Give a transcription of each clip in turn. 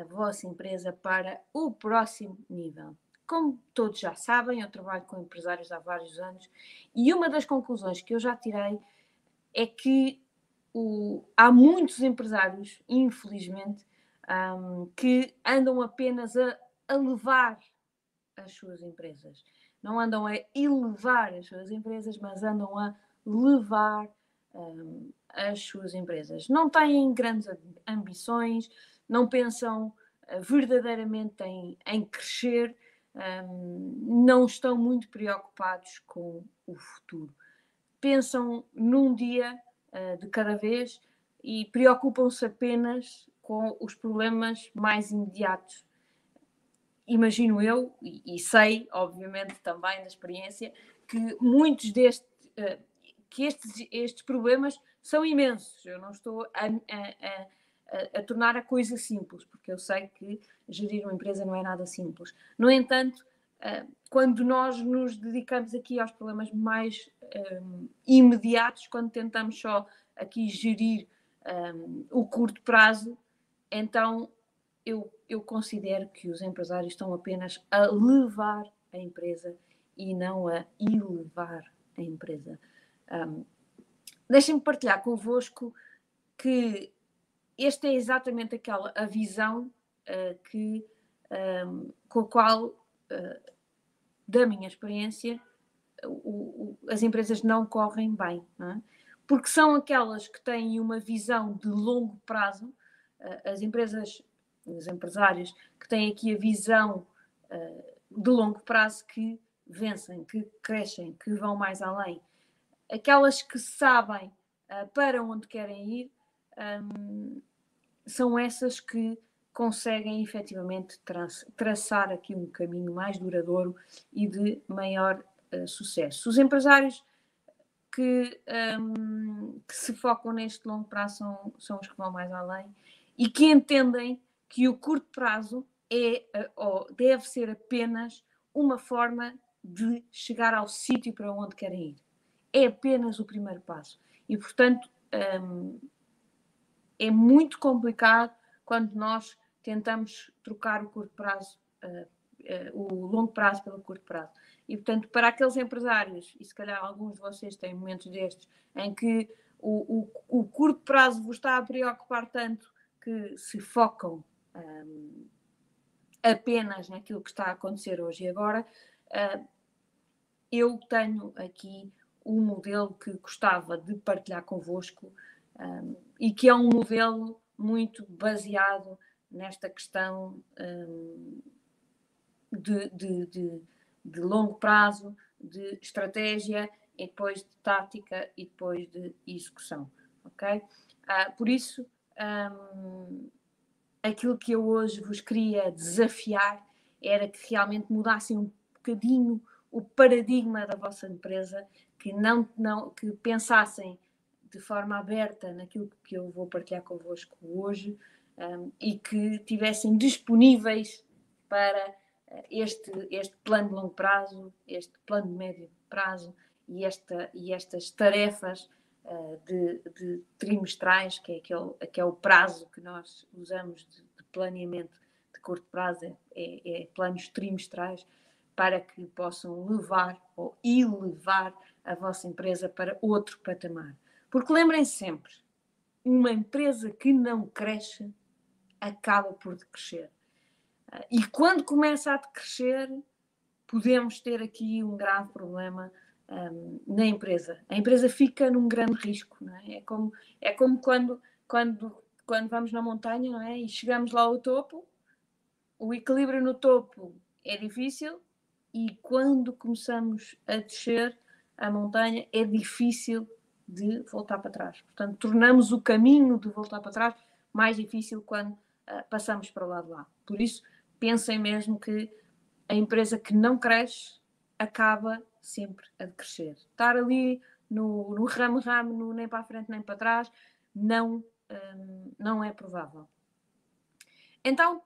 a vossa empresa para o próximo nível. Como todos já sabem, eu trabalho com empresários há vários anos e uma das conclusões que eu já tirei é que o, há muitos empresários, infelizmente, um, que andam apenas a, a levar as suas empresas. Não andam a elevar as suas empresas, mas andam a levar um, as suas empresas. Não têm grandes ambições, não pensam uh, verdadeiramente em, em crescer, um, não estão muito preocupados com o futuro. Pensam num dia uh, de cada vez e preocupam-se apenas com os problemas mais imediatos. Imagino eu, e, e sei, obviamente, também da experiência, que muitos destes, uh, que estes, estes problemas são imensos. Eu não estou a, a, a, a, tornar a coisa simples, porque eu sei que gerir uma empresa não é nada simples. No entanto, uh, quando nós nos dedicamos aqui aos problemas mais um, imediatos, quando tentamos só aqui gerir um, o curto prazo, então eu, eu considero que os empresários estão apenas a levar a empresa e não a elevar a empresa. Um, Deixem-me partilhar convosco que esta é exatamente aquela a visão uh, que, um, com a qual, uh, da minha experiência, o, o, as empresas não correm bem. Não é? Porque são aquelas que têm uma visão de longo prazo eh, as empresas, os empresários que têm aqui a visão uh, de longo prazo que vencem, que crescem, que vão mais além. Aquelas que sabem uh, para onde querem ir um, são essas que conseguem efetivamente tra traçar aqui um caminho mais duradouro e de maior uh, sucesso. Os empresários que, um, que, se focam neste longo prazo são, são os que vão mais além e que entendem que o curto prazo é eh, ou deve ser apenas uma forma de chegar ao sítio para onde querem ir. É apenas o primeiro passo. E, portanto, hum, é muito complicado quando nós tentamos trocar o curto prazo, uh, uh, o longo prazo pelo curto prazo. E, portanto, para aqueles empresários, e se calhar alguns de vocês têm momentos destes, em que o, o, o curto prazo vos está a preocupar tanto que se focam um, apenas naquilo que está a acontecer hoje e agora, uh, eu tenho aqui um modelo que gostava de partilhar convosco um, e que é um modelo muito baseado nesta questão um, de, de, de, de, longo prazo, de estratégia e depois de tática e depois de execução, ok? Uh, por isso, um, aquilo que eu hoje vos queria desafiar era que realmente mudassem um bocadinho o paradigma da vossa empresa, que não, não que pensassem de forma aberta naquilo que eu vou partilhar convosco hoje um, e que tivessem disponíveis para uh, este, este plano de longo prazo, este plano de médio prazo e, esta, e estas tarefas uh, de, de, trimestrais, que é, aquele, que é o prazo que nós usamos de, de planeamento de curto prazo, é, é planos trimestrais, para que possam levar ou elevar a vossa empresa para outro patamar. Porque lembrem-se sempre, uma empresa que não cresce acaba por decrescer. Ah, e quando começa a decrescer, podemos ter aqui um grave problema um, na empresa. A empresa fica num grande risco. É? É, como, é como quando, quando, quando vamos na montanha não é? e chegamos lá ao topo, o equilíbrio no topo é difícil, e quando começamos a descer a montanha é difícil de voltar para trás. Portanto, tornamos o caminho de voltar para trás mais difícil quando uh, passamos para o lado lá. Por isso, pensem mesmo que a empresa que não cresce acaba sempre a crescer. Estar ali no ramo-ramo, nem para a frente nem para trás, não, um, não é provável. Então,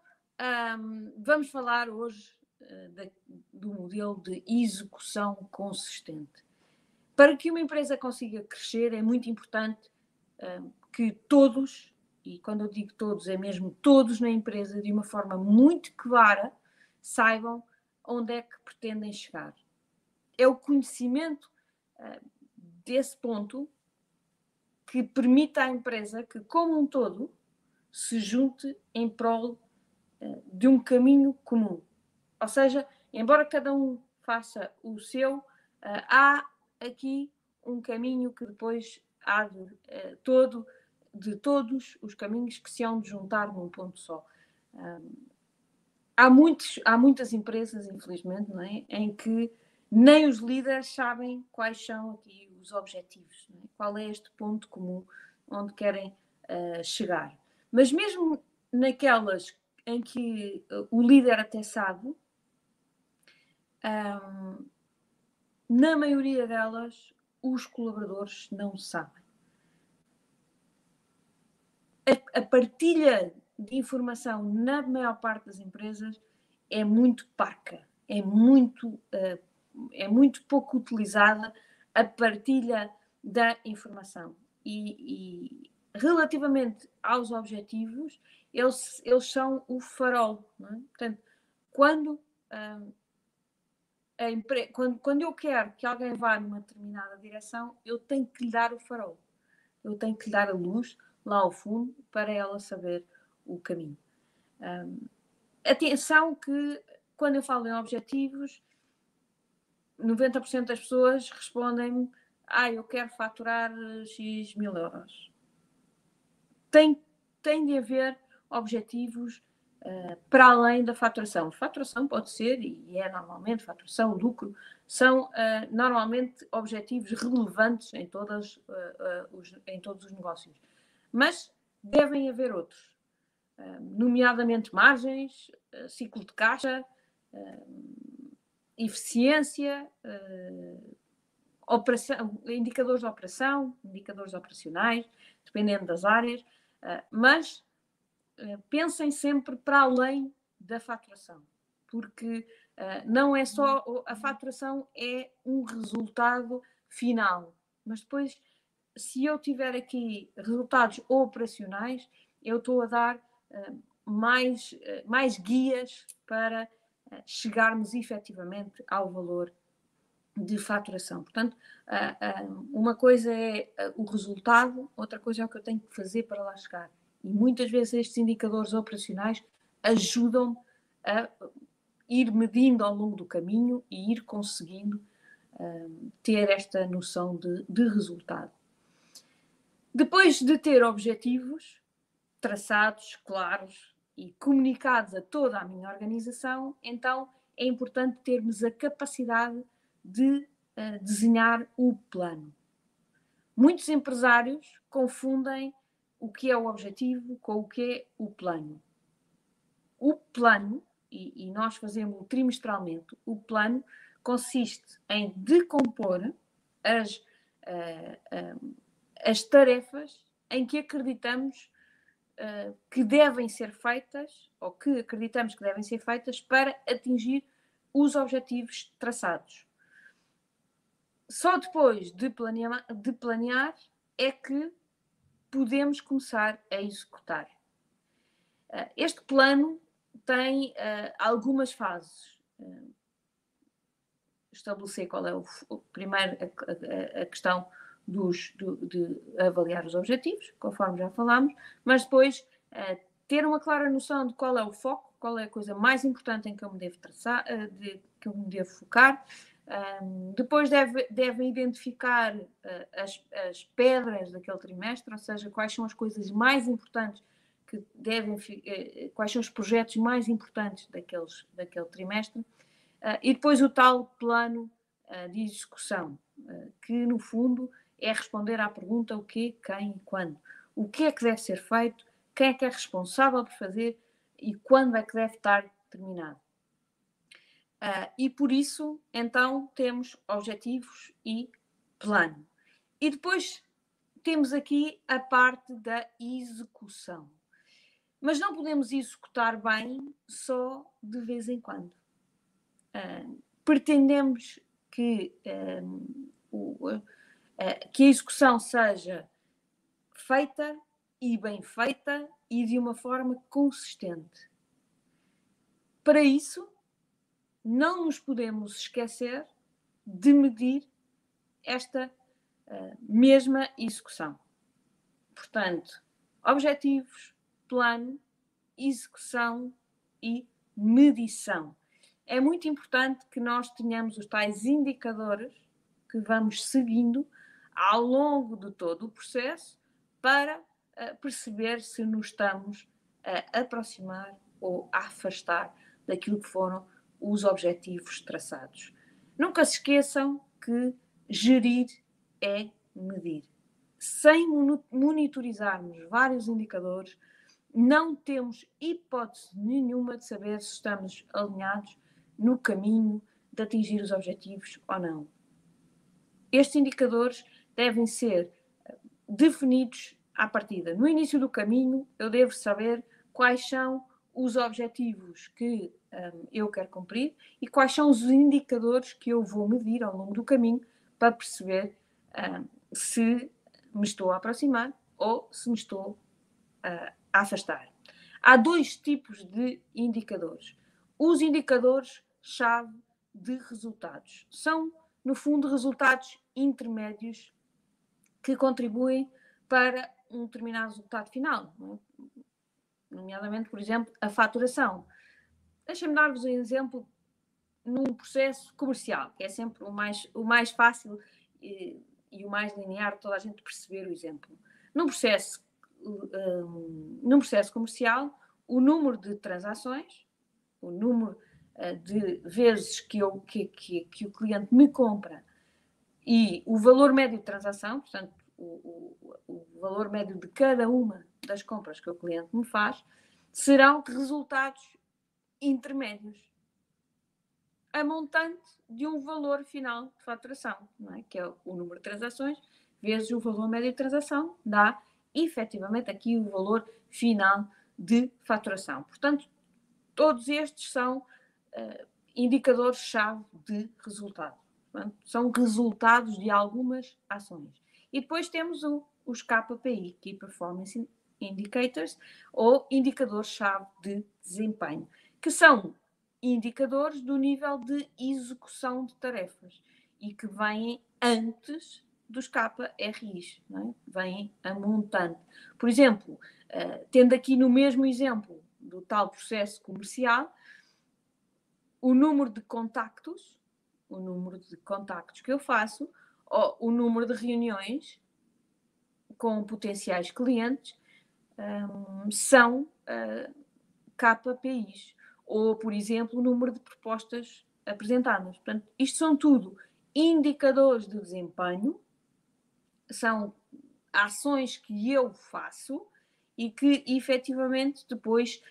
um, vamos falar hoje uh, do modelo de execução consistente. Para que uma empresa consiga crescer, é muito importante uh, que todos e quando eu digo todos, é mesmo todos na empresa, de uma forma muito clara, saibam onde é que pretendem chegar. É o conhecimento uh, desse ponto que permita à empresa que, como um todo, se junte em prol uh, de um caminho comum. Ou seja, embora cada um faça o seu, uh, há aqui um caminho que depois há de, uh, todo, de todos os caminhos que se hão de juntar num ponto só. Um, há, muitos, há muitas empresas, infelizmente, não é? em que nem os líderes sabem quais são aqui os objetivos, é? qual é este ponto comum onde querem uh, chegar. Mas mesmo naquelas em que uh, o líder até sabe, um, na maioria delas, os colaboradores não sabem. A, a, partilha de informação na maior parte das empresas é muito parca, é muito, uh, é muito pouco utilizada a partilha da informação. E, e relativamente aos objetivos, eles, eles são o farol. É? Portanto, quando um, empre... quando, quando eu quero que alguém vá numa determinada direção, eu tenho que lhe dar o farol. Eu tenho que lhe dar a luz lá ao fundo para ela saber o caminho. Um, atenção que quando eu falo em objetivos, 90% das pessoas respondem-me: Ah, eu quero faturar X mil euros. Tem, tem de haver objetivos para além da faturação. Faturação pode ser, e é normalmente, faturação, lucro, são uh, normalmente objetivos relevantes em, todas, uh, os, em todos os negócios. Mas devem haver outros, nomeadamente margens, ciclo de caixa, eficiência, operação, indicadores de operação, indicadores operacionais, dependendo das áreas, mas pensem sempre para além da faturação, porque uh, não é só a faturação é um resultado final, mas depois se eu tiver aqui resultados operacionais, eu estou a dar uh, mais, mais guias para chegarmos efetivamente ao valor de faturação. Portanto, uma coisa é o resultado, outra coisa é o que eu tenho que fazer para lá chegar. E muitas vezes estes indicadores operacionais ajudam a ir medindo ao longo do caminho e ir conseguindo um, ter esta noção de, de resultado. Depois de ter objetivos traçados, claros e comunicados a toda a minha organização, então é importante termos a capacidade de uh, desenhar o plano. Muitos empresários confundem o que é o objetivo com o que é o plano. O plano, e, e nós fazemos trimestralmente, o plano consiste em decompor as, uh, as tarefas em que acreditamos uh, que devem ser feitas, ou que acreditamos que devem ser feitas, para atingir os objetivos traçados. Só depois de de planear é que podemos começar a executar. Uh, este plano tem uh, algumas fases. Uh, estabelecer qual é o, o primeiro a, a, a questão dos, do, de avaliar os objetivos, conforme já falámos, mas depois ter uma clara noção de qual é o foco, qual é a coisa mais importante em que eu me devo traçar, de, que eu me devo focar, depois deve, devem identificar uh, as, as, pedras daquele trimestre, ou seja, quais são as coisas mais importantes que devem, uh, quais são os projetos mais importantes daqueles, daquele trimestre, uh, e depois o tal plano de execução, que no fundo é responder à pergunta o que, quem e quando. O que é que deve ser feito, quem é que é responsável por fazer e quando é que deve estar terminado. Uh, e por isso, então, temos objetivos e plano. E depois temos aqui a parte da execução. Mas não podemos executar bem só de vez em quando. Uh, pretendemos que, um, o, uh, que a execução seja feita e bem feita e de uma forma consistente. Para isso, não nos podemos esquecer de medir esta uh, mesma execução. Portanto, objetivos, plano, execução e medição. É muito importante que nós tenhamos os tais indicadores que vamos seguindo ao longo de todo o processo para uh, perceber se nos estamos a aproximar ou a afastar daquilo que foram os objetivos traçados. Nunca se esqueçam que gerir é medir. Sem monitorizarmos vários indicadores, não temos hipótese nenhuma de saber se estamos alinhados no caminho de atingir os objetivos ou não. Estes indicadores devem ser eh, definidos à partida. No início do caminho, eu devo saber quais são os objetivos que um, eu quero cumprir e quais são os indicadores que eu vou medir ao longo do caminho para perceber um, se me estou a aproximar ou se me estou uh, a afastar. Há dois tipos de indicadores. Os indicadores-chave de resultados são, no fundo, resultados intermédios que contribuem para um determinado resultado final. É? Nomeadamente, por exemplo, a faturação. Deixem-me dar-vos um exemplo num processo comercial, que é sempre o mais, o mais fácil e, e o mais linear toda a gente perceber o exemplo. Num processo, um, num processo comercial, o número de transações, o número uh, de vezes que, eu, que, que, que, o cliente me compra e o valor médio de transação, portanto, o, o, o valor médio de cada uma das compras que o cliente me faz, serão resultados intermédios a montante de um valor final de faturação, é? que é o número de transações vezes o valor médio de transação, dá efetivamente aqui o valor final de faturação. Portanto, todos estes são uh, indicadores-chave de resultado. Portanto, são resultados de algumas ações. E depois temos o, os KPI, Key Performance Indicators, ou indicadores-chave de desempenho que são indicadores do nível de execução de tarefas e que vêm antes dos KRIs, é? vêm a montante. Por exemplo, uh, tendo aqui no mesmo exemplo do tal processo comercial, o número de contactos, o número de contactos que eu faço, ou o número de reuniões com potenciais clientes, um, ehm, são uh, KPIs ou, por exemplo, o número de propostas apresentadas. Portanto, isto são tudo indicadores de desempenho, são ações que eu faço e que efetivamente depois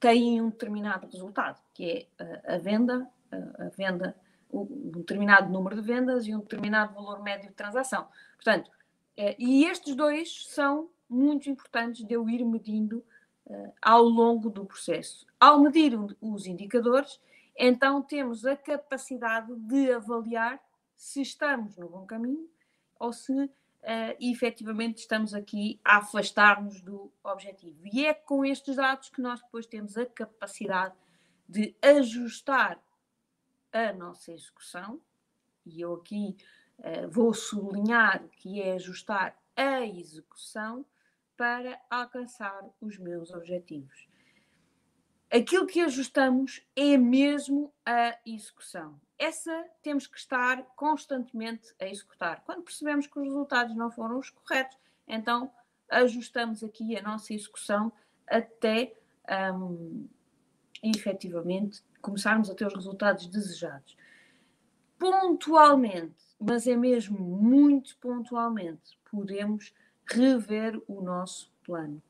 têm um determinado resultado, que é a venda, a venda, um determinado número de vendas e um determinado valor médio de transação. Portanto, eh, e estes dois são muito importantes de eu ir medindo ao longo do processo. Ao medir os indicadores, então temos a capacidade de avaliar se estamos no bom caminho ou se uh, efetivamente estamos aqui a afastar-nos do objetivo. E é com estes dados que nós depois temos a capacidade de ajustar a nossa execução, e eu aqui uh, vou sublinhar que é ajustar a execução para alcançar os meus objetivos. Aquilo que ajustamos é mesmo a execução. Essa temos que estar constantemente a executar. Quando percebemos que os resultados não foram os corretos, então ajustamos aqui a nossa execução até um, efetivamente começarmos a ter os resultados desejados. Pontualmente, mas é mesmo muito pontualmente, podemos rever o nosso plano.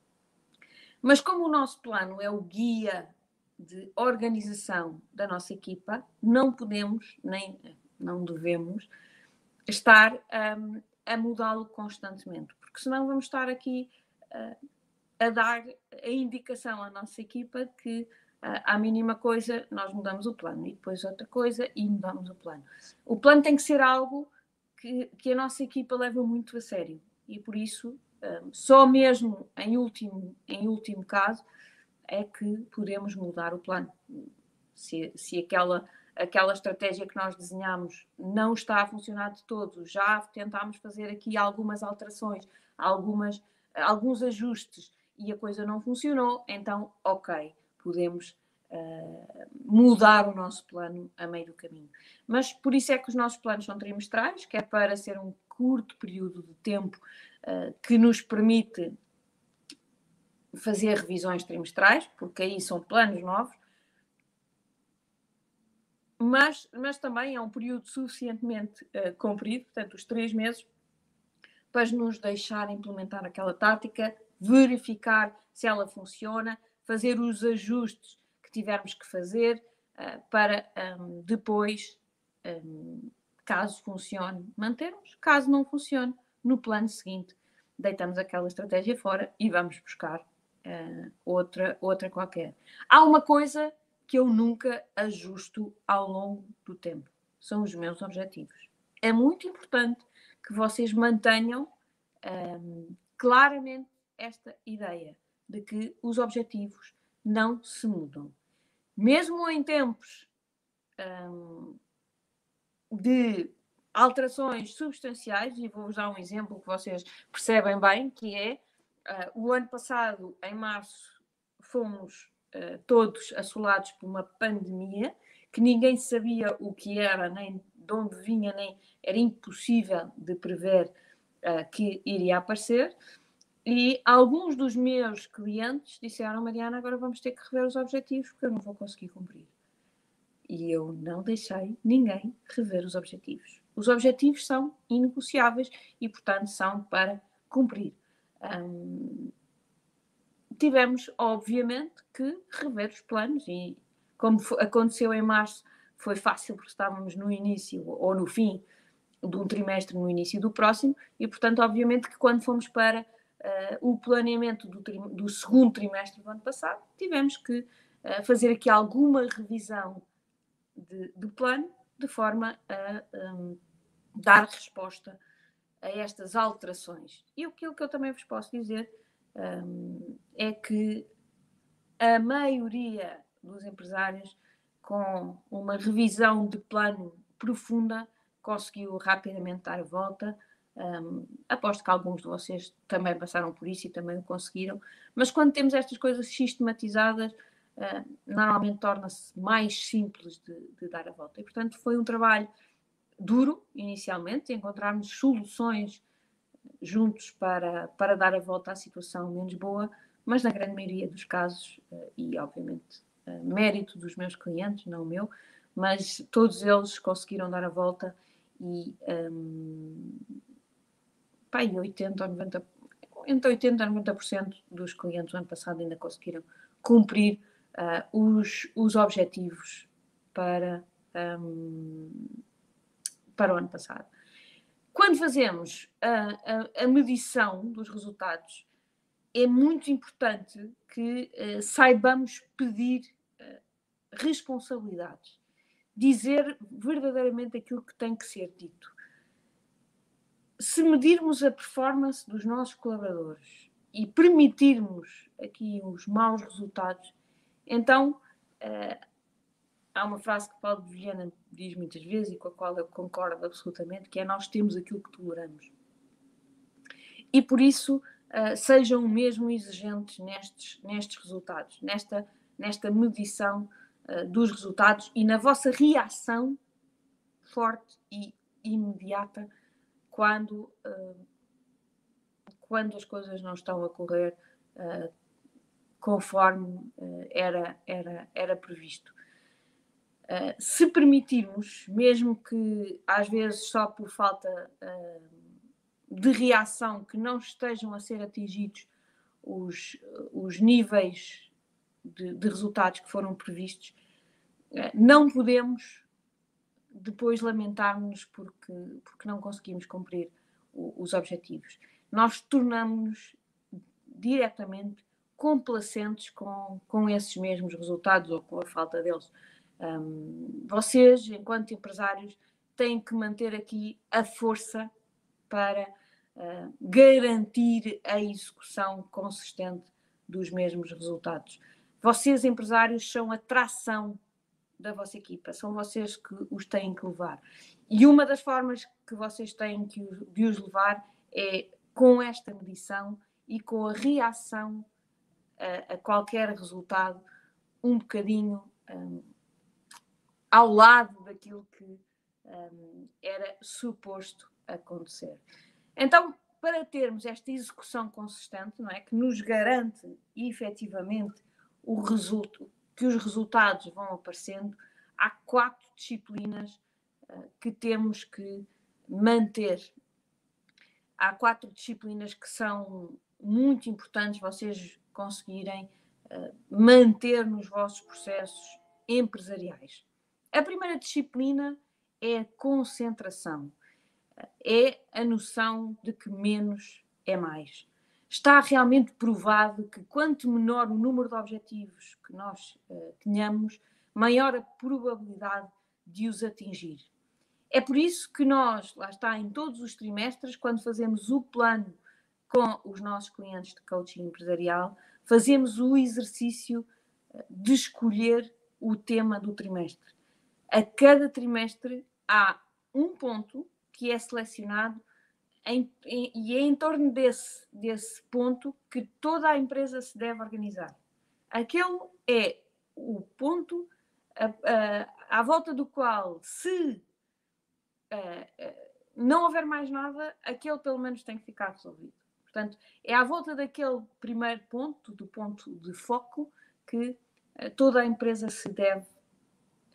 Mas como o nosso plano é o guia de organização da nossa equipa, não podemos, nem não devemos, estar um, a mudá-lo constantemente, porque senão vamos estar aqui uh, a dar a indicação à nossa equipa que uh, à mínima coisa nós mudamos o plano e depois outra coisa e mudamos o plano. O plano tem que ser algo que, que a nossa equipa leva muito a sério e por isso um, só mesmo em último, em último caso é que podemos mudar o plano. Se, se aquela, aquela estratégia que nós desenhamos não está a funcionar de todo, já tentámos fazer aqui algumas alterações, algumas, alguns ajustes e a coisa não funcionou, então, ok, podemos uh, mudar o nosso plano a meio do caminho. Mas por isso é que os nossos planos são trimestrais, que é para ser um curto período de tempo uh, que nos permite fazer revisões trimestrais, porque aí são planos novos, mas, mas também é um período suficientemente uh, comprido, portanto, os três meses, para nos deixar implementar aquela tática, verificar se ela funciona, fazer os ajustes que tivermos que fazer uh, para depois, caso funcione, mantermos, caso não funcione, no plano seguinte, deitamos aquela estratégia fora e vamos buscar uh, outra, outra qualquer. Há uma coisa que eu nunca ajusto ao longo do tempo: são os meus objetivos. É muito importante que vocês mantenham um, claramente esta ideia de que os objetivos não se mudam. Mesmo em tempos um, de alterações substanciais, e vou-vos dar um exemplo que vocês percebem bem, que é Uh, o ano passado, em março, fomos uh, todos assolados por uma pandemia que ninguém sabia o que era, nem de onde vinha, nem era impossível de prever uh, que iria aparecer. E alguns dos meus clientes disseram: Mariana, agora vamos ter que rever os objetivos porque eu não vou conseguir cumprir. E eu não deixei ninguém rever os objetivos. Os objetivos são inegociáveis e, portanto, são para cumprir. Um, tivemos, obviamente, que rever os planos e, como aconteceu em março, foi fácil porque estávamos no início ou no fim de um trimestre, no início do próximo, e, portanto, obviamente que quando fomos para uh, o planeamento do, do, segundo trimestre do ano passado, tivemos que uh, fazer aqui alguma revisão de, do plano, de forma a um, dar resposta a estas alterações. E aquilo que eu também vos posso dizer um, é que a maioria dos empresários, com uma revisão de plano profunda, conseguiu rapidamente dar a volta. Um, aposto que alguns de vocês também passaram por isso e também o conseguiram, mas quando temos estas coisas sistematizadas, uh, normalmente torna-se mais simples de, de, dar a volta. E, portanto, foi um trabalho duro, inicialmente, encontrarmos soluções juntos para, para dar a volta à situação menos boa, mas na grande maioria dos casos, eh, e obviamente eh, mérito dos meus clientes, não o meu, mas todos eles conseguiram dar a volta e um, pá, 80 ou 90, entre 80% e 90% dos clientes do ano passado ainda conseguiram cumprir uh, os, os objetivos para um, para o ano passado. Quando fazemos a, a, a medição dos resultados, é muito importante que uh, saibamos pedir uh, responsabilidades, dizer verdadeiramente aquilo que tem que ser dito. Se medirmos a performance dos nossos colaboradores e permitirmos aqui os maus resultados, então uh, há uma frase que Paulo de Viana diz muitas vezes e com a qual eu concordo absolutamente, que é nós temos aquilo que toleramos. E por isso uh, sejam mesmo exigentes nestes, nestes resultados, nesta, nesta medição uh, dos resultados e na vossa reação forte e imediata quando, uh, quando as coisas não estão a correr conforme era, era, era previsto. Uh, se permitirmos, mesmo que às vezes só por falta uh, de reação que não estejam a ser atingidos os, os níveis de, de resultados que foram previstos, não podemos depois lamentar-nos porque, porque não conseguimos cumprir o, os objetivos. Nós tornamos-nos diretamente complacentes com, com esses mesmos resultados ou com a falta deles. Um, vocês, enquanto empresários, têm que manter aqui a força para uh, garantir a execução consistente dos mesmos resultados. Vocês, empresários, são a tração da vossa equipa, são vocês que os têm que levar. E uma das formas que vocês têm que, de os levar é com esta medição e com a reação a, qualquer resultado um bocadinho um, ao lado daquilo que um, era suposto acontecer. Então, para termos esta execução consistente, não é, que nos garante efetivamente o resultado, que os resultados vão aparecendo, há quatro disciplinas uh, que temos que manter. Há quatro disciplinas que são muito importantes vocês conseguirem uh, manter nos vossos processos empresariais. A primeira disciplina é a concentração, é a noção de que menos é mais. Está realmente provado que quanto menor o número de objetivos que nós uh, tenhamos, maior a probabilidade de os atingir. É por isso que nós, lá está, em todos os trimestres, quando fazemos o plano com os nossos clientes de coaching empresarial, fazemos o exercício eh, de escolher o tema do trimestre. A cada trimestre há um ponto que é selecionado em, em, e é em torno desse, desse ponto que toda a empresa se deve organizar. Aquele é o ponto a, a, à volta do qual, se a, eh, não houver mais nada, aquele pelo menos tem que ficar resolvido. Portanto, é à volta daquele primeiro ponto, do ponto de foco, que uh, toda a empresa se deve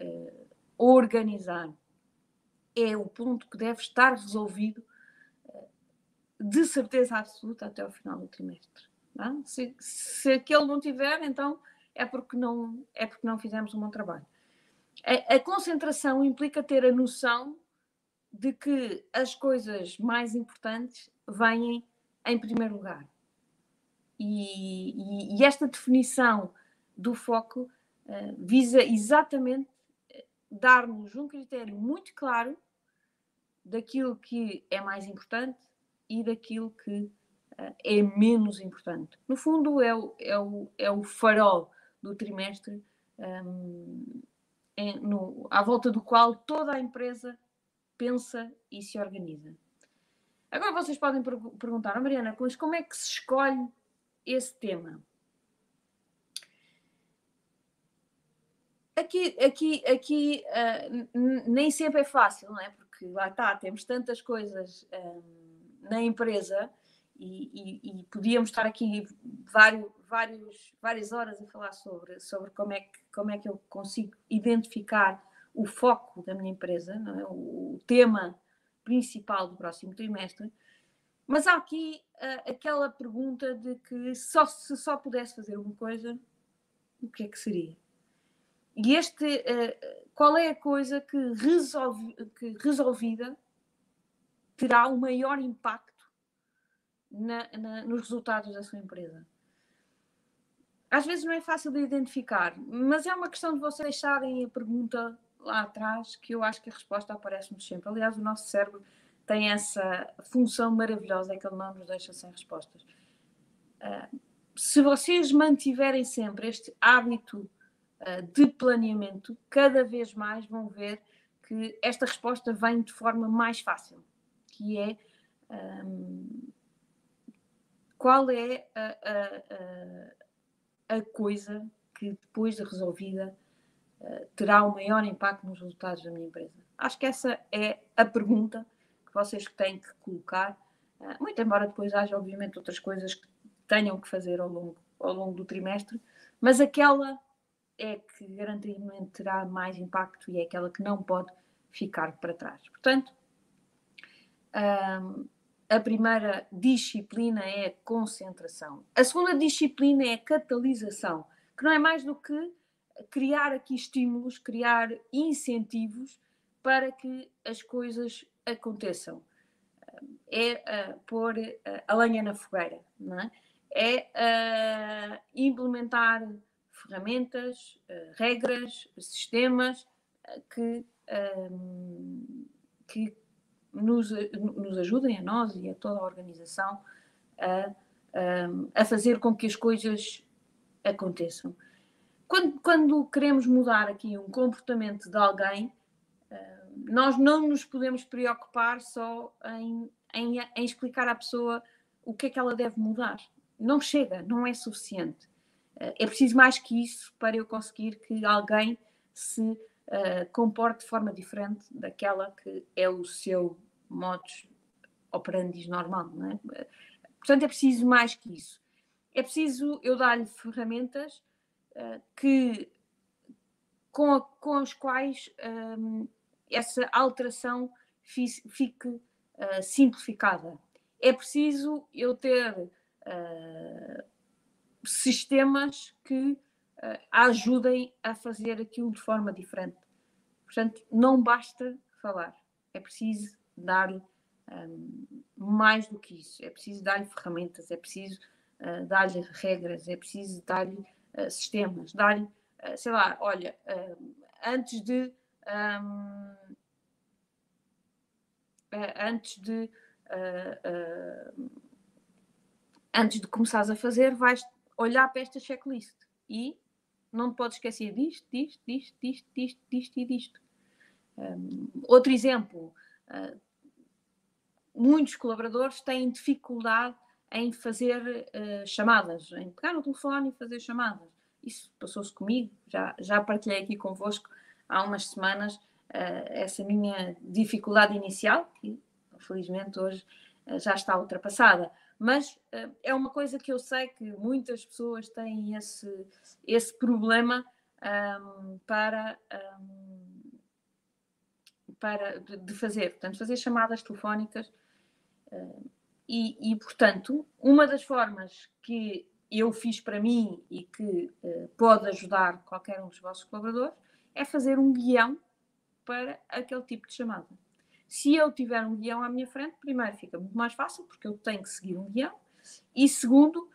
uh, organizar. É o ponto que deve estar resolvido uh, de certeza absoluta até ao final do trimestre. É? Se, se aquele não tiver, então é porque não, é porque não fizemos um bom trabalho. A, a concentração implica ter a noção de que as coisas mais importantes vêm em primeiro lugar. E, e, e esta definição do foco uh, visa exatamente eh, dar-nos um critério muito claro daquilo que é mais importante e daquilo que uh, é menos importante. No fundo, é o, é o, é o farol do trimestre um, em, no, à volta do qual toda a empresa pensa e se organiza. Agora vocês podem per perguntar, oh, Mariana, mas como é que se escolhe esse tema? Aqui, aqui, aqui uh, nem sempre é fácil, não é? Porque lá está, temos tantas coisas uh, na empresa e, e, e, podíamos estar aqui vários, vários, várias horas a falar sobre, sobre como, é que, como é que eu consigo identificar o foco da minha empresa, é? o, o tema principal do próximo trimestre. Mas há aqui uh, aquela pergunta de que só, se só pudesse fazer uma coisa, o que é que seria? E este, uh, qual é a coisa que, resolve, que resolvida terá o maior impacto na, na, nos resultados da sua empresa? Às vezes não é fácil de identificar, mas é uma questão de vocês deixarem a pergunta lá atrás que eu acho que a resposta aparece-nos sempre. Aliás, o nosso cérebro tem essa função maravilhosa, é que ele não nos deixa sem respostas. Uh, se vocês mantiverem sempre este hábito uh, de planeamento, cada vez mais vão ver que esta resposta vem de forma mais fácil, que é um, qual é a, a, a, a coisa que depois de resolvida terá o maior impacto nos resultados da minha empresa? Acho que essa é a pergunta que vocês têm que colocar, eh, muito embora depois haja, obviamente, outras coisas que tenham que fazer ao longo, ao longo do trimestre, mas aquela é que garantidamente terá mais impacto e é aquela que não pode ficar para trás. Portanto, um, a primeira disciplina é a concentração. A segunda disciplina é a catalisação, que não é mais do que criar aqui estímulos, criar incentivos para que as coisas aconteçam. É uh, pôr uh, a lenha na fogueira, não é? É uh, implementar ferramentas, regras, sistemas que, que nos, nos ajudem a nós e a toda a organização a, a, a fazer com que as coisas aconteçam. Quando, quando, queremos mudar aqui um comportamento de alguém, nós não nos podemos preocupar só em, em, em, explicar à pessoa o que é que ela deve mudar. Não chega, não é suficiente. É preciso mais que isso para eu conseguir que alguém se uh, comporte de forma diferente daquela que é o seu modus operandi normal. Não é? Portanto, é preciso mais que isso. É preciso eu dar-lhe ferramentas que, com, a, com as quais um, essa alteração fique uh, simplificada. É preciso eu ter uh, sistemas que uh, ajudem a fazer aquilo de forma diferente. Portanto, não basta falar, é preciso dar-lhe um, mais do que isso, é preciso dar-lhe ferramentas, é preciso uh, dar-lhe regras, é preciso dar-lhe uh, sistemas, dar-lhe, uh, sei lá, olha, antes de. Um, antes de antes de começares a fazer, vais olhar para esta checklist e não te podes esquecer disto, disto, disto, disto, disto, disto e disto. Um, outro exemplo, muitos colaboradores têm dificuldade em fazer uh, chamadas, em pegar no telefone e fazer chamadas. Isso passou-se comigo, já, já partilhei aqui convosco há umas semanas uh, essa minha dificuldade inicial, que felizmente hoje já está ultrapassada. Mas uh, é uma coisa que eu sei que muitas pessoas têm esse, esse problema um, para, um, para de, de, fazer, portanto, fazer chamadas telefónicas. Uh, e, e, portanto, uma das formas que eu fiz para mim e que uh, pode ajudar qualquer um dos vossos colaboradores é fazer um guião para aquele tipo de chamada. Se eu tiver um guião à minha frente, primeiro fica muito mais fácil, porque eu tenho que seguir um guião, e segundo,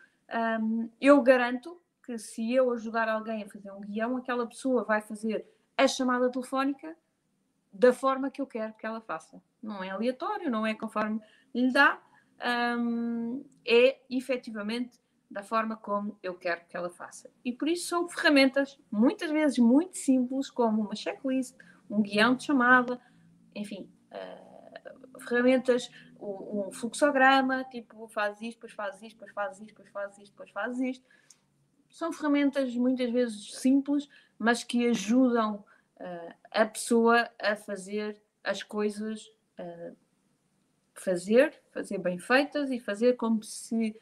um, eu garanto que se eu ajudar alguém a fazer um guião, aquela pessoa vai fazer a chamada telefónica da forma que eu quero que ela faça. Não é aleatório, não é conforme lhe dá, um, é efetivamente da forma como eu quero que ela faça. E por isso são ferramentas, muitas vezes muito simples, como uma checklist, um guião de chamada, enfim, uh, ferramentas, um, um, fluxograma, tipo faz isto, depois faz isto, depois faz isto, depois faz isto, depois faz isto. São ferramentas muitas vezes simples, mas que ajudam uh, a pessoa a fazer as coisas uh, fazer, fazer bem feitas e fazer como se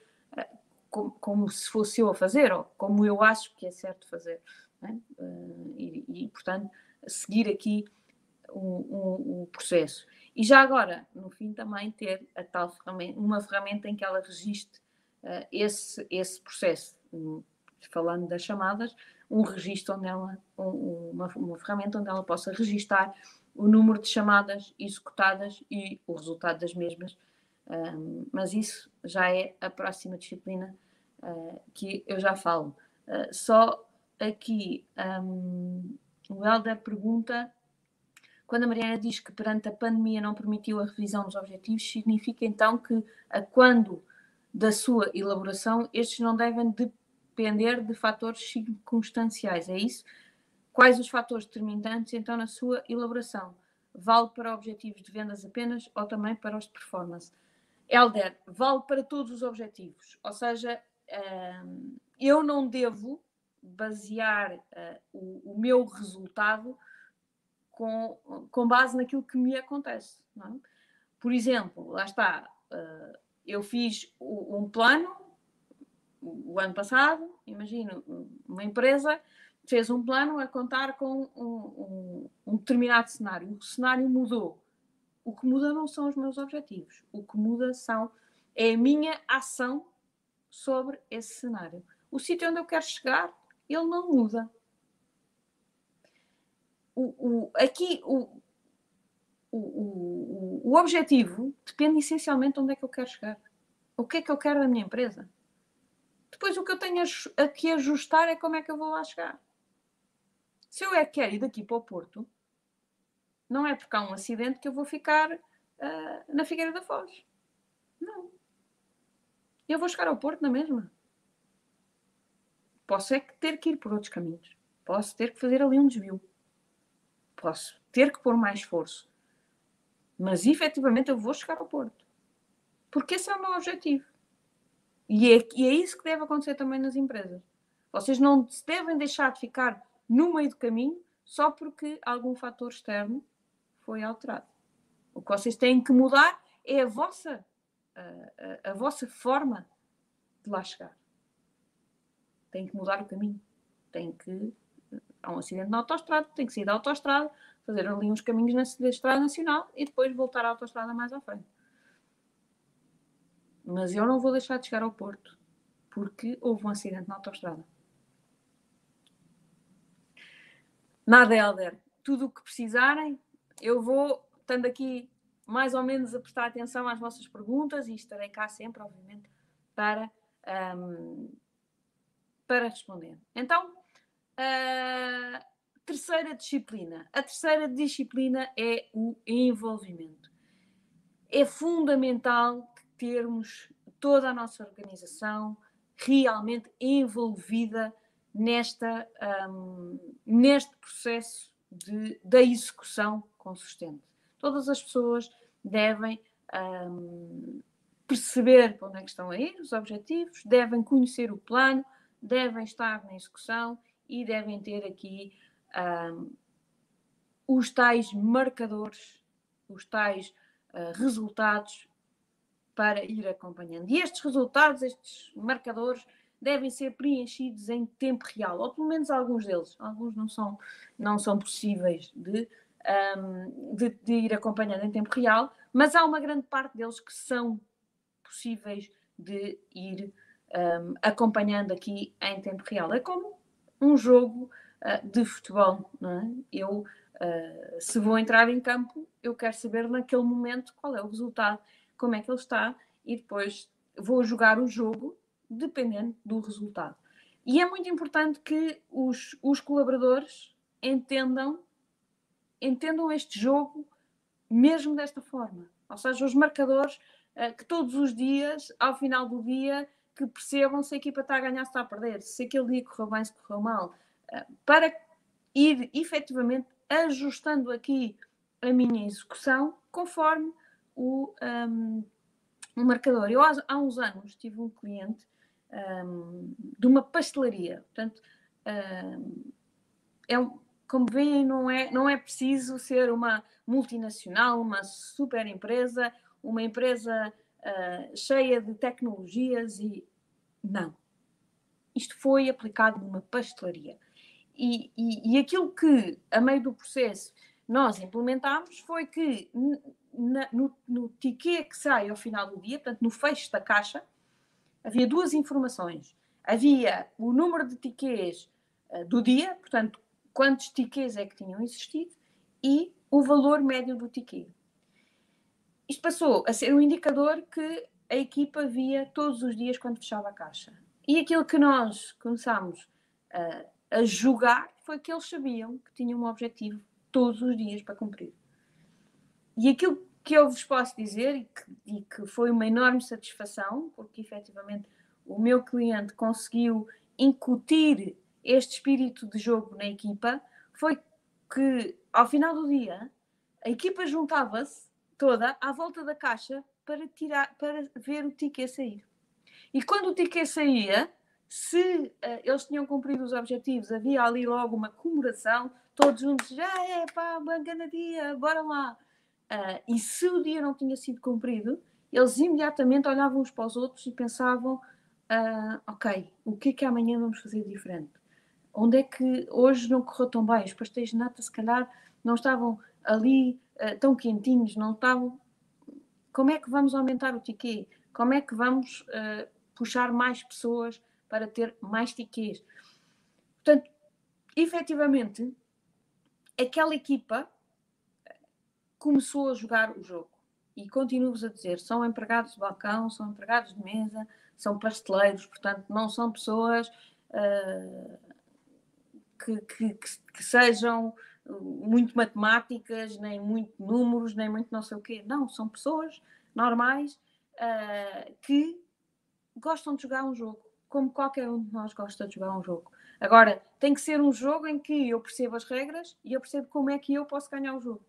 como, como, se fosse eu a fazer, ou como eu acho que é certo fazer. É? E, e, portanto, seguir aqui o, o, processo. E já agora, no fim, também ter a tal ferramenta, uma ferramenta em que ela registre uh, esse, esse processo. Um, falando das chamadas, um registro onde ela, um, uma, uma ferramenta onde ela possa registar o número de chamadas executadas e o resultado das mesmas. Mas isso já é a próxima disciplina uh, que eu já falo. Uh, só aqui um, o Helder pergunta quando a Mariana diz que perante a pandemia não permitiu a revisão dos objetivos, significa então que, a quando da sua elaboração, estes não devem depender de fatores circunstanciais, é isso? Quais os fatores determinantes então na sua elaboração? Vale para objetivos de vendas apenas ou também para os de performance? Helder, vale para todos os objetivos, ou seja, hum, eu não devo basear uh, o, meu resultado com, com base naquilo que me acontece. É? Por exemplo, lá está, uh, eu fiz um plano o ano passado, imagino, uma empresa fez um plano a contar com um, um, um, determinado cenário. O cenário mudou. O que muda não são os meus objetivos. O que muda são é a minha ação sobre esse cenário. O sítio onde eu quero chegar, ele não muda o, o, aqui o, o, o, objetivo depende essencialmente de onde é que eu quero chegar. O que é que eu quero da minha empresa? Depois o que eu tenho a que ajustar é como é que eu vou lá chegar. Se eu é que quero ir daqui para o Porto, não é porque há um acidente que eu vou ficar uh, na Figueira da Foz. Não. Eu vou chegar ao Porto na mesma. Posso é que ter que ir por outros caminhos. Posso ter que fazer ali um desvio. Posso ter que pôr mais esforço. Mas efetivamente eu vou chegar ao Porto. Porque esse é o meu objetivo. E é, e é isso que deve acontecer também nas empresas. Vocês não se devem deixar de ficar no meio do caminho só porque algum fator externo foi alterado. O que vocês têm que mudar é a vossa, a, a, a vossa forma de lá chegar. Tem que mudar o caminho. Tem que. Há um acidente na autostrada, tem que sair da autostrada, fazer ali uns caminhos na estrada nacional e depois voltar à autostrada mais à frente. Mas eu não vou deixar de chegar ao Porto porque houve um acidente na autostrada. Nada, Helder. Tudo o que precisarem, eu vou estando aqui mais ou menos a prestar atenção às vossas perguntas e estarei cá sempre, obviamente, para, um, para responder. Então, terceira disciplina. A terceira disciplina é o envolvimento. É fundamental termos toda a nossa organização realmente envolvida nesta, um, neste processo de, da execução consistente. Todas as pessoas devem um, perceber para onde é que estão a ir, os objetivos, devem conhecer o plano, devem estar na execução e devem ter aqui um, os tais marcadores, os tais uh, resultados para ir acompanhando. E estes resultados, estes marcadores, devem ser preenchidos em tempo real, ou pelo menos alguns deles. Alguns não são, não são possíveis de um, de, de, ir acompanhando em tempo real, mas há uma grande parte deles que são possíveis de ir um, acompanhando aqui em tempo real. É como um jogo uh, de futebol. É? Eu, uh, se vou entrar em campo, eu quero saber naquele momento qual é o resultado, como é que ele está, e depois vou jogar o jogo dependendo do resultado. E é muito importante que os, os colaboradores entendam entendam este jogo mesmo desta forma. Ou seja, os marcadores uh, que todos os dias, ao final do dia, que percebam se a equipa está a ganhar, se está a perder, se aquele dia correu bem, se correu mal, uh, para ir efetivamente ajustando aqui a minha execução conforme o, um, o marcador. Eu há, uns anos tive um cliente um, de uma pastelaria, portanto, um, é um, como veem, não é, não é preciso ser uma multinacional, uma super empresa, uma empresa uh, cheia de tecnologias e. Não. Isto foi aplicado numa pastelaria. E, e, e aquilo que, a meio do processo, nós implementámos foi que na, no, no ticket que sai ao final do dia, portanto, no fecho da caixa, havia duas informações. Havia o número de tickets uh, do dia, portanto, quantos tickets é que tinham existido e o valor médio do ticket. Isto passou a ser um indicador que a equipa via todos os dias quando fechava a caixa. E aquilo que nós começámos a, a julgar foi que eles sabiam que tinham um objetivo todos os dias para cumprir. E aquilo que eu vos posso dizer, e que, e que foi uma enorme satisfação, porque efetivamente o meu cliente conseguiu incutir este espírito de jogo na equipa foi que, ao final do dia, a equipa juntava-se toda à volta da caixa para, tirar, para ver o ticket sair. E quando o ticket saía, se uh, eles tinham cumprido os objetivos, havia ali logo uma comemoração, todos juntos, já ah, é pá, bacana dia, bora lá. Uh, e se o dia não tinha sido cumprido, eles imediatamente olhavam uns para os outros e pensavam, uh, ok, o que é que amanhã vamos fazer diferente? Onde é que hoje não correu tão bem? Os pastéis de nata, se calhar, não estavam ali uh, tão quentinhos, não estavam. Como é que vamos aumentar o ticket? Como é que vamos puxar mais pessoas para ter mais tickets? Portanto, efetivamente, aquela equipa começou a jogar o jogo. E continuo-vos a dizer: são empregados de balcão, são empregados de mesa, são pasteleiros, portanto, não são pessoas uh, que, que, que, sejam muito matemáticas, nem muito números, nem muito não sei o quê. Não, são pessoas normais uh, que gostam de jogar um jogo, como qualquer um de nós gosta de jogar um jogo. Agora, tem que ser um jogo em que eu percebo as regras e eu percebo como é que eu posso ganhar o jogo.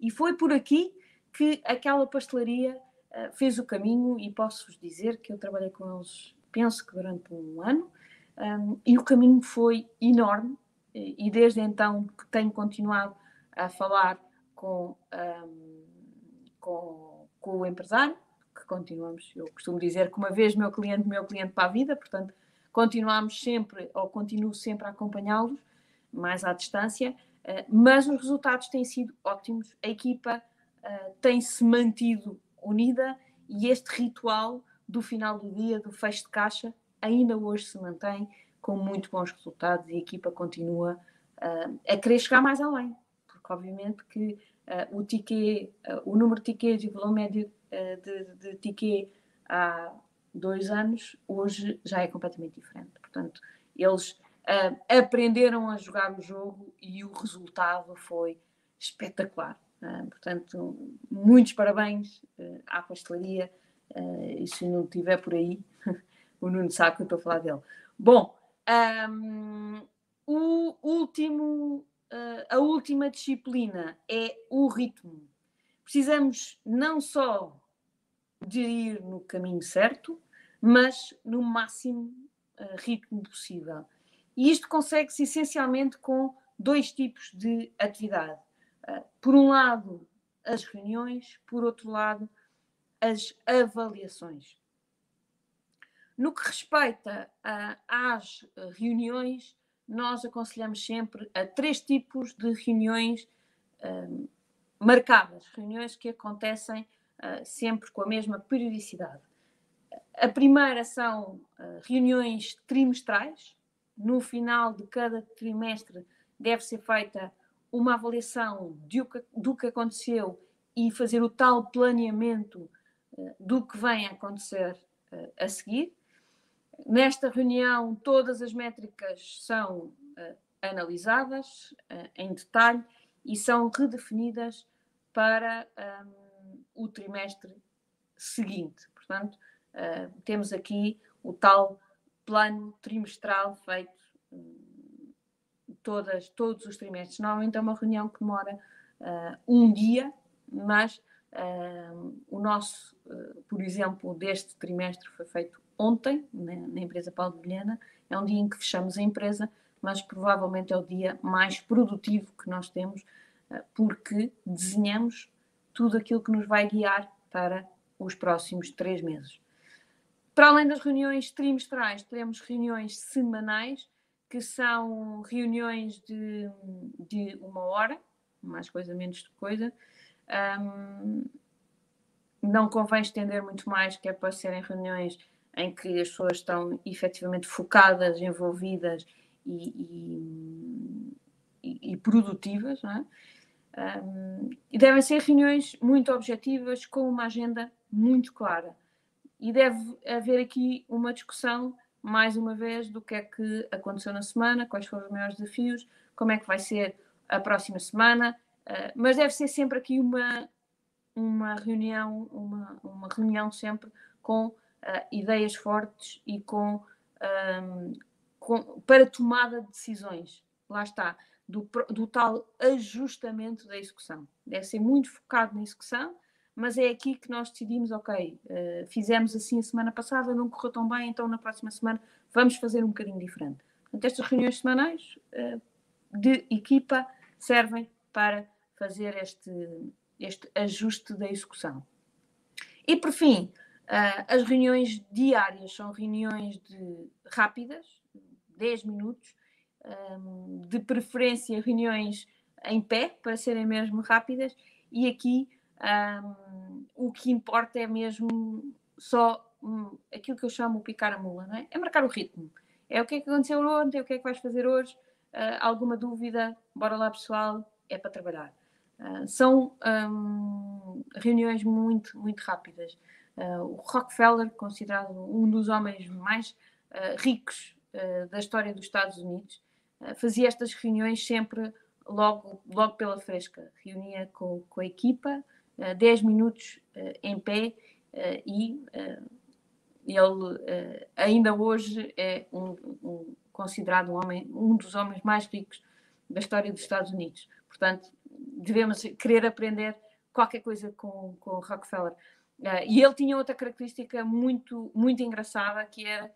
E foi por aqui que aquela pastelaria uh, fez o caminho e posso-vos dizer que eu trabalhei com eles, penso que durante um ano, um, e o caminho foi enorme e desde então que tenho continuado a falar com, um, com, com, o empresário, que continuamos, eu costumo dizer que uma vez meu cliente, meu cliente para a vida, portanto, continuamos sempre, ou continuo sempre a acompanhá-los, mais à distância, mas os resultados têm sido ótimos, a equipa uh, tem-se mantido unida e este ritual do final do dia, do fecho de caixa, ainda hoje se mantém com muito bons resultados e a equipa continua uh, a querer chegar mais além, porque obviamente que o o número de tickets e o valor médio de, de ticket há dois anos, hoje já é completamente diferente. Portanto, eles aprenderam a jogar o jogo e o resultado foi espetacular. portanto, muitos parabéns à pastelaria. e se não estiver por aí, o Nuno sabe que eu estou a falar dele. Bom, um, o último, uh, a última disciplina é o ritmo. Precisamos não só de ir no caminho certo, mas no máximo uh, ritmo possível. E isto consegue-se essencialmente com dois tipos de atividade. Uh, por um lado, as reuniões, por outro lado, as avaliações. No que respeita às reuniões, nós aconselhamos sempre a três tipos de reuniões uh, marcadas, reuniões que acontecem uh, sempre com a mesma periodicidade. A primeira são reuniões trimestrais. No final de cada trimestre deve ser feita uma avaliação do que aconteceu e fazer o tal planeamento do que vem a acontecer a seguir. Nesta reunião, todas as métricas são uh, analisadas em detalhe e são redefinidas para um, o trimestre seguinte. Portanto, uh, temos aqui o tal plano trimestral feito um, todas, todos os trimestres. Normalmente é uma reunião que demora um dia, mas o nosso, por exemplo, deste trimestre foi feito ontem, na, empresa Paulo de Vilhena, é um dia em que fechamos a empresa, mas provavelmente é o dia mais produtivo que nós temos, eh, porque desenhamos tudo aquilo que nos vai guiar para os próximos três meses. Para além das reuniões trimestrais, teremos reuniões semanais, que são reuniões de, de uma hora, mais coisa, menos coisa. Um, não convém estender muito mais, que é para serem reuniões em que as pessoas estão efetivamente focadas, envolvidas e, e, e produtivas, é? um, e devem ser reuniões muito objetivas, com uma agenda muito clara. E deve haver aqui uma discussão, mais uma vez, do que é que aconteceu na semana, quais foram os maiores desafios, como é que vai ser a próxima semana, uh, mas deve ser sempre aqui uma, uma reunião, uma, uma reunião sempre com uh, ideias fortes e com, um, com, para tomada de decisões. Lá está, do, do tal ajustamento da execução. Deve ser muito focado na execução, mas é aqui que nós decidimos, ok, uh, fizemos assim a semana passada, não correu tão bem, então na próxima semana vamos fazer um bocadinho diferente. Portanto, estas reuniões semanais uh, de equipa servem para fazer este, este ajuste da execução. E por fim, Uh, as reuniões diárias são reuniões de, rápidas, 10 minutos, um, de preferência reuniões em pé, para serem mesmo rápidas, e aqui um, o que importa é mesmo só um, aquilo que eu chamo picar a mula, não é? é marcar o ritmo. É o que é que aconteceu ontem, o que é que vais fazer hoje, uh, alguma dúvida, bora lá pessoal, é para trabalhar. Uh, são reuniões muito, muito rápidas. Uh, o Rockefeller, considerado um dos homens mais ricos da história dos Estados Unidos, fazia estas reuniões sempre logo, logo pela fresca. Reunia com, com a equipa, 10 minutos uh, em pé uh, e ele ainda hoje é um, um, considerado um, homem, um dos homens mais ricos da história dos Estados Unidos. Portanto, devemos querer aprender qualquer coisa com, com Rockefeller. e ele tinha outra característica muito, muito engraçada, que era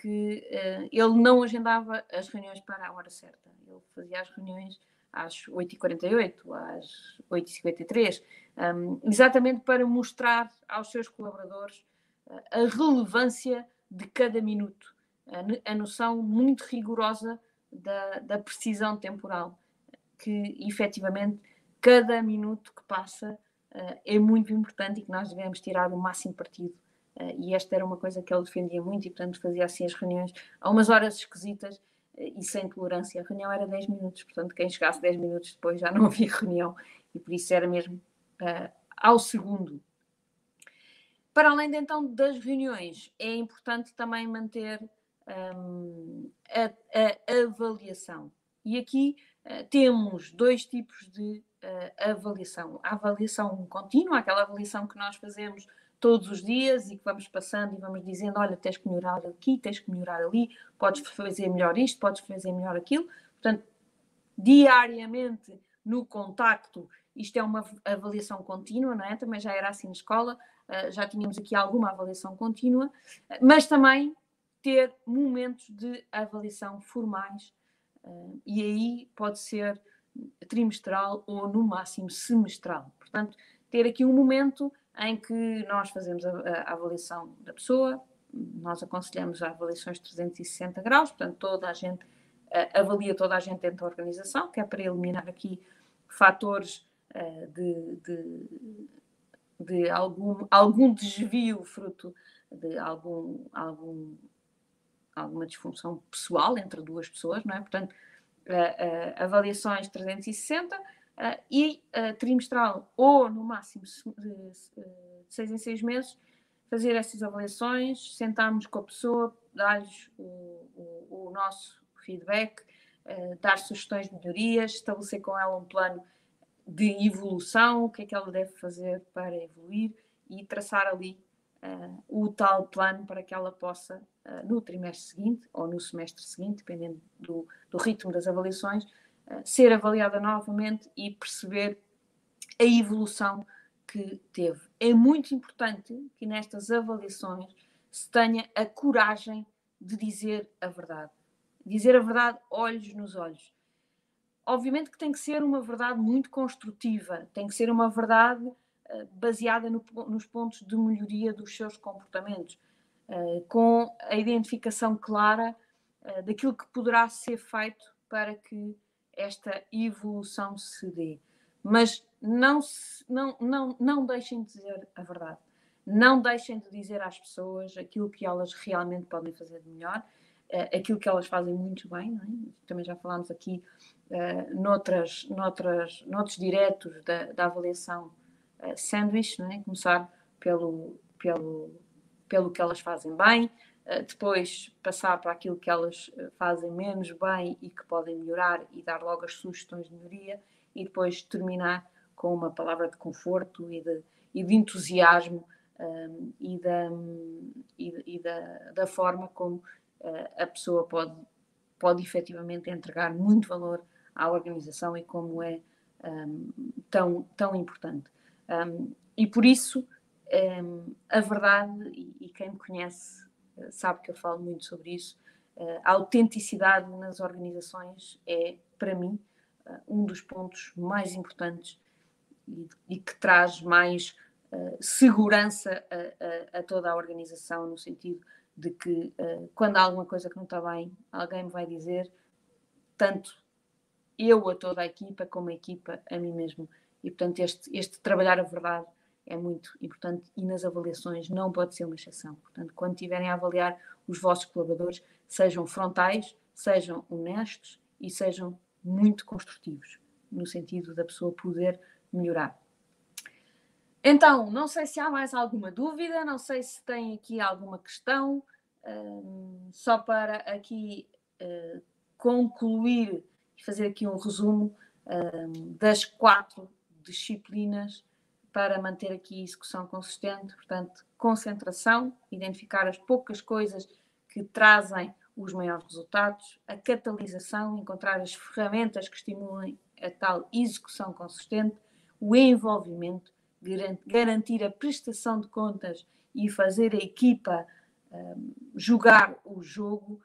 que ele não agendava as reuniões para a hora certa. Ele fazia as reuniões às 8h48, às 8h53, um, exatamente para mostrar aos seus colaboradores uh, a relevância de cada minuto, a, a noção muito rigorosa da, da, precisão temporal, que efetivamente cada minuto que passa uh, é muito importante e que nós devemos tirar o máximo partido. Uh, e esta era uma coisa que ele defendia muito e, portanto, fazia assim as reuniões a umas horas esquisitas e sem tolerância. A reunião era 10 minutos, portanto, quem chegasse 10 minutos depois já não havia reunião e por isso era mesmo uh, ao segundo. Para além de, então das reuniões, é importante também manter um, a, a, avaliação. E aqui uh, temos dois tipos de uh, avaliação. A avaliação contínua, aquela avaliação que nós fazemos todos os dias e que vamos passando e vamos dizendo: olha, tens que melhorar aqui, tens que melhorar ali, podes fazer melhor isto, podes fazer melhor aquilo. Portanto, diariamente no contacto, isto é uma avaliação contínua, não é? Também já era assim na escola, eh, já tínhamos aqui alguma avaliação contínua, mas também ter momentos de avaliação formais, eh, e aí pode ser trimestral ou no máximo semestral. Portanto, ter aqui um momento em que nós fazemos a, a, avaliação da pessoa, nós aconselhamos avaliações de 360 graus, portanto, toda a gente uh, avalia toda a gente dentro da organização, que é para eliminar aqui fatores uh, de, de, de, algum, algum desvio fruto de algum, algum, alguma disfunção pessoal entre duas pessoas, não é? Portanto, uh, avaliações 360 Uh, e uh, trimestral ou no máximo de, seis em seis meses fazer essas avaliações, sentarmos com a pessoa, dar-lhes o, o, o, nosso feedback, uh, dar sugestões de melhorias, estabelecer com ela um plano de evolução, o que é que ela deve fazer para evoluir e traçar ali o tal plano para que ela possa, no trimestre seguinte ou no semestre seguinte, dependendo do, do ritmo das avaliações, ser avaliada novamente e perceber a evolução que teve. É muito importante que nestas avaliações se tenha a coragem de dizer a verdade. Dizer a verdade olhos nos olhos. Obviamente que tem que ser uma verdade muito construtiva, tem que ser uma verdade uh, baseada no, nos pontos de melhoria dos seus comportamentos, uh, com a identificação clara uh, daquilo que poderá ser feito para que esta evolução se dê. Mas não, não, não, não deixem de dizer a verdade. Não deixem de dizer às pessoas aquilo que elas realmente podem fazer de melhor, uh, aquilo que elas fazem muito bem. É? Também já falámos aqui uh, noutras, noutras, noutros diretos da, da avaliação uh, sandwich, é? começar pelo, pelo, pelo que elas fazem bem, eh, depois passar para aquilo que elas eh, fazem menos bem e que podem melhorar e dar logo as sugestões de melhoria e depois terminar com uma palavra de conforto e de, e de entusiasmo um, ehm, e, da, e, e da, da, forma como uh, a pessoa pode, pode efetivamente entregar muito valor à organização e como é um, ehm, tão, tão importante. Um, ehm, e por isso, a verdade, e, e quem me conhece sabe que eu falo muito sobre isso. Eh, a autenticidade nas organizações é, para mim, eh, um dos pontos mais importantes e, que traz mais uh, segurança a, toda a organização, no sentido de que quando há alguma coisa que não está bem, alguém me vai dizer, tanto eu a toda a equipa, como a equipa a mim mesmo. E, portanto, este, este trabalhar a verdade é muito importante e nas avaliações não pode ser uma exceção. Portanto, quando tiverem a avaliar os vossos colaboradores, sejam frontais, sejam honestos e sejam muito construtivos, no sentido da pessoa poder melhorar. Então, não sei se há mais alguma dúvida, não sei se tem aqui alguma questão, um, só para aqui uh, concluir e fazer aqui um resumo. um, das quatro disciplinas para manter aqui a execução consistente. Portanto, concentração, identificar as poucas coisas que trazem os maiores resultados, a catalisação, encontrar as ferramentas que estimulem a tal execução consistente, o envolvimento, garantir a prestação de contas e fazer a equipa um, jogar o jogo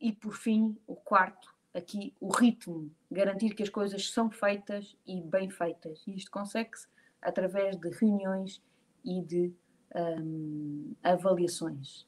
e, por fim, o quarto, aqui, o ritmo, garantir que as coisas são feitas e bem feitas. E isto consegue-se através de reuniões e de um, avaliações.